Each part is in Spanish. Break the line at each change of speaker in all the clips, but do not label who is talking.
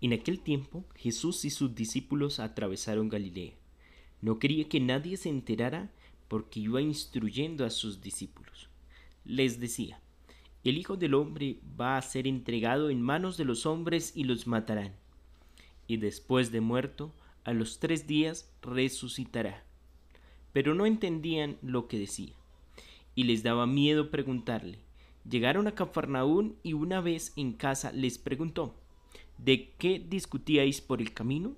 En aquel tiempo Jesús y sus discípulos atravesaron Galilea. No quería que nadie se enterara porque iba instruyendo a sus discípulos. Les decía, el Hijo del Hombre va a ser entregado en manos de los hombres y los matarán. Y después de muerto, a los tres días resucitará. Pero no entendían lo que decía, y les daba miedo preguntarle. Llegaron a Cafarnaún y una vez en casa les preguntó, ¿de qué discutíais por el camino?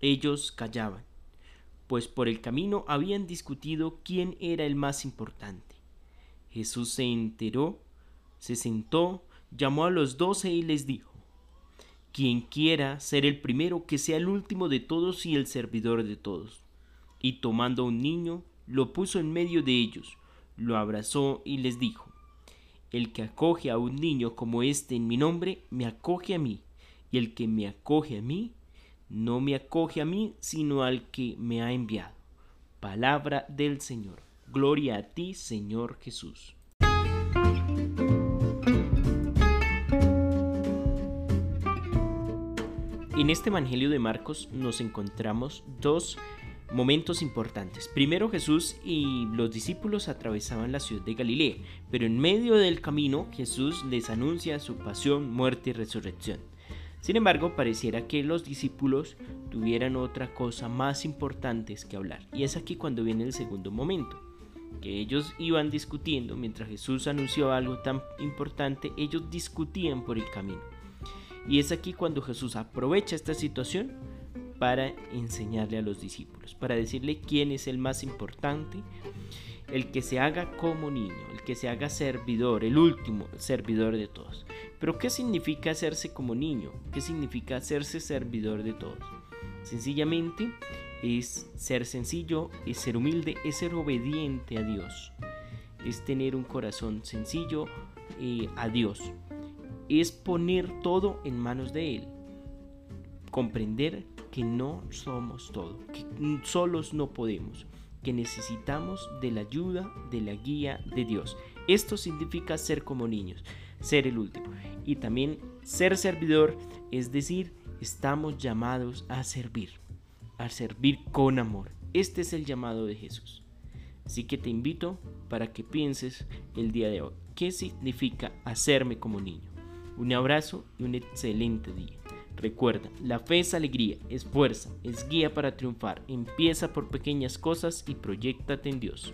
Ellos callaban pues por el camino habían discutido quién era el más importante. Jesús se enteró, se sentó, llamó a los doce y les dijo, Quien quiera ser el primero, que sea el último de todos y el servidor de todos. Y tomando un niño, lo puso en medio de ellos, lo abrazó y les dijo, El que acoge a un niño como este en mi nombre, me acoge a mí, y el que me acoge a mí, no me acoge a mí, sino al que me ha enviado. Palabra del Señor. Gloria a ti, Señor Jesús. En este Evangelio de Marcos nos encontramos dos momentos importantes. Primero Jesús y los discípulos atravesaban la ciudad de Galilea, pero en medio del camino Jesús les anuncia su pasión, muerte y resurrección. Sin embargo, pareciera que los discípulos tuvieran otra cosa más importante que hablar. Y es aquí cuando viene el segundo momento, que ellos iban discutiendo, mientras Jesús anunció algo tan importante, ellos discutían por el camino. Y es aquí cuando Jesús aprovecha esta situación para enseñarle a los discípulos, para decirle quién es el más importante, el que se haga como niño, el que se haga servidor, el último servidor de todos. Pero ¿qué significa hacerse como niño? ¿Qué significa hacerse servidor de todos? Sencillamente es ser sencillo, es ser humilde, es ser obediente a Dios, es tener un corazón sencillo eh, a Dios, es poner todo en manos de Él, comprender que no somos todo, que solos no podemos, que necesitamos de la ayuda, de la guía de Dios. Esto significa ser como niños, ser el último. Y también ser servidor, es decir, estamos llamados a servir, a servir con amor. Este es el llamado de Jesús. Así que te invito para que pienses el día de hoy. ¿Qué significa hacerme como niño? Un abrazo y un excelente día. Recuerda, la fe es alegría, es fuerza, es guía para triunfar. Empieza por pequeñas cosas y proyectate en Dios.